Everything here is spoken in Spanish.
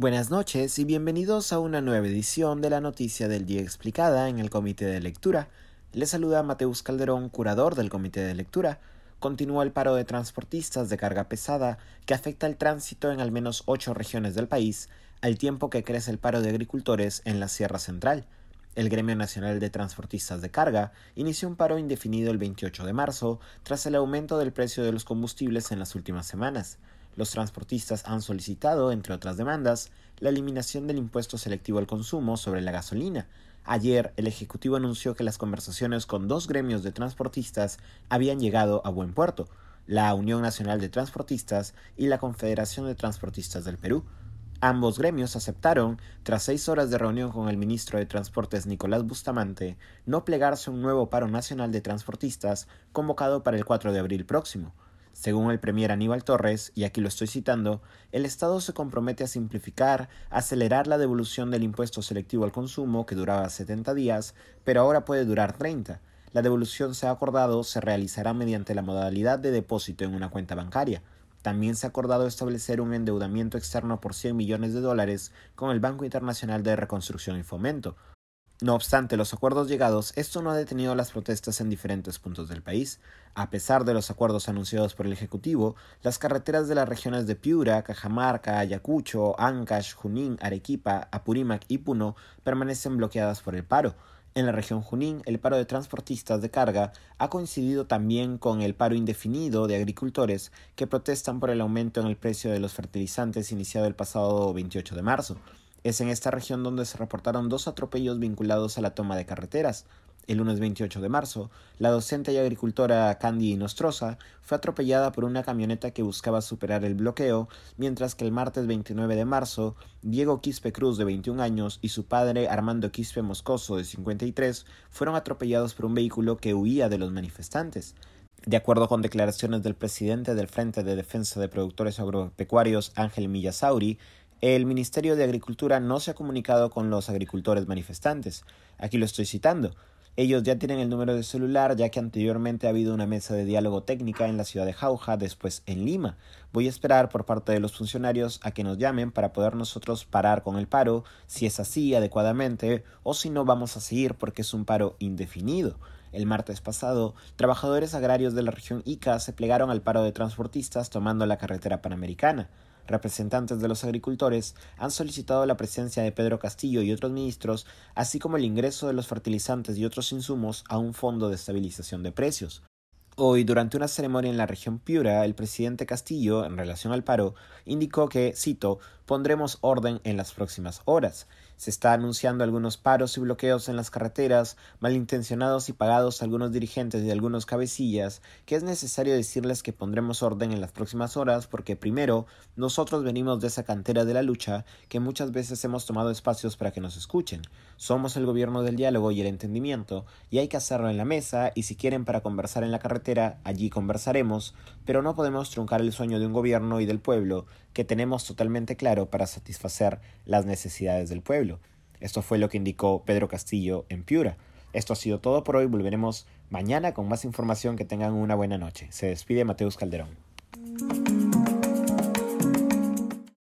Buenas noches y bienvenidos a una nueva edición de la Noticia del Día Explicada en el Comité de Lectura. Les saluda Mateus Calderón, curador del Comité de Lectura. Continúa el paro de transportistas de carga pesada que afecta el tránsito en al menos ocho regiones del país, al tiempo que crece el paro de agricultores en la Sierra Central. El Gremio Nacional de Transportistas de Carga inició un paro indefinido el 28 de marzo tras el aumento del precio de los combustibles en las últimas semanas. Los transportistas han solicitado, entre otras demandas, la eliminación del impuesto selectivo al consumo sobre la gasolina. Ayer, el Ejecutivo anunció que las conversaciones con dos gremios de transportistas habían llegado a buen puerto, la Unión Nacional de Transportistas y la Confederación de Transportistas del Perú. Ambos gremios aceptaron, tras seis horas de reunión con el ministro de Transportes Nicolás Bustamante, no plegarse a un nuevo paro nacional de transportistas convocado para el 4 de abril próximo. Según el premier Aníbal Torres, y aquí lo estoy citando, el Estado se compromete a simplificar, acelerar la devolución del impuesto selectivo al consumo, que duraba 70 días, pero ahora puede durar 30. La devolución se ha acordado se realizará mediante la modalidad de depósito en una cuenta bancaria. También se ha acordado establecer un endeudamiento externo por 100 millones de dólares con el Banco Internacional de Reconstrucción y Fomento, no obstante los acuerdos llegados, esto no ha detenido las protestas en diferentes puntos del país. A pesar de los acuerdos anunciados por el Ejecutivo, las carreteras de las regiones de Piura, Cajamarca, Ayacucho, Ancash, Junín, Arequipa, Apurímac y Puno permanecen bloqueadas por el paro. En la región Junín, el paro de transportistas de carga ha coincidido también con el paro indefinido de agricultores que protestan por el aumento en el precio de los fertilizantes iniciado el pasado 28 de marzo. Es en esta región donde se reportaron dos atropellos vinculados a la toma de carreteras. El lunes 28 de marzo, la docente y agricultora Candy Nostroza fue atropellada por una camioneta que buscaba superar el bloqueo, mientras que el martes 29 de marzo, Diego Quispe Cruz, de 21 años, y su padre Armando Quispe Moscoso, de 53, fueron atropellados por un vehículo que huía de los manifestantes. De acuerdo con declaraciones del presidente del Frente de Defensa de Productores Agropecuarios, Ángel Millasauri, el Ministerio de Agricultura no se ha comunicado con los agricultores manifestantes. Aquí lo estoy citando. Ellos ya tienen el número de celular, ya que anteriormente ha habido una mesa de diálogo técnica en la ciudad de Jauja, después en Lima. Voy a esperar por parte de los funcionarios a que nos llamen para poder nosotros parar con el paro, si es así adecuadamente, o si no vamos a seguir porque es un paro indefinido. El martes pasado, trabajadores agrarios de la región Ica se plegaron al paro de transportistas tomando la carretera panamericana representantes de los agricultores han solicitado la presencia de Pedro Castillo y otros ministros, así como el ingreso de los fertilizantes y otros insumos a un fondo de estabilización de precios. Hoy, durante una ceremonia en la región Piura, el presidente Castillo, en relación al paro, indicó que, cito, pondremos orden en las próximas horas. Se está anunciando algunos paros y bloqueos en las carreteras, malintencionados y pagados a algunos dirigentes y algunos cabecillas, que es necesario decirles que pondremos orden en las próximas horas porque primero, nosotros venimos de esa cantera de la lucha que muchas veces hemos tomado espacios para que nos escuchen. Somos el gobierno del diálogo y el entendimiento, y hay que hacerlo en la mesa, y si quieren para conversar en la carretera, allí conversaremos, pero no podemos truncar el sueño de un gobierno y del pueblo que tenemos totalmente claro para satisfacer las necesidades del pueblo. Esto fue lo que indicó Pedro Castillo en Piura. Esto ha sido todo por hoy. Volveremos mañana con más información. Que tengan una buena noche. Se despide Mateus Calderón.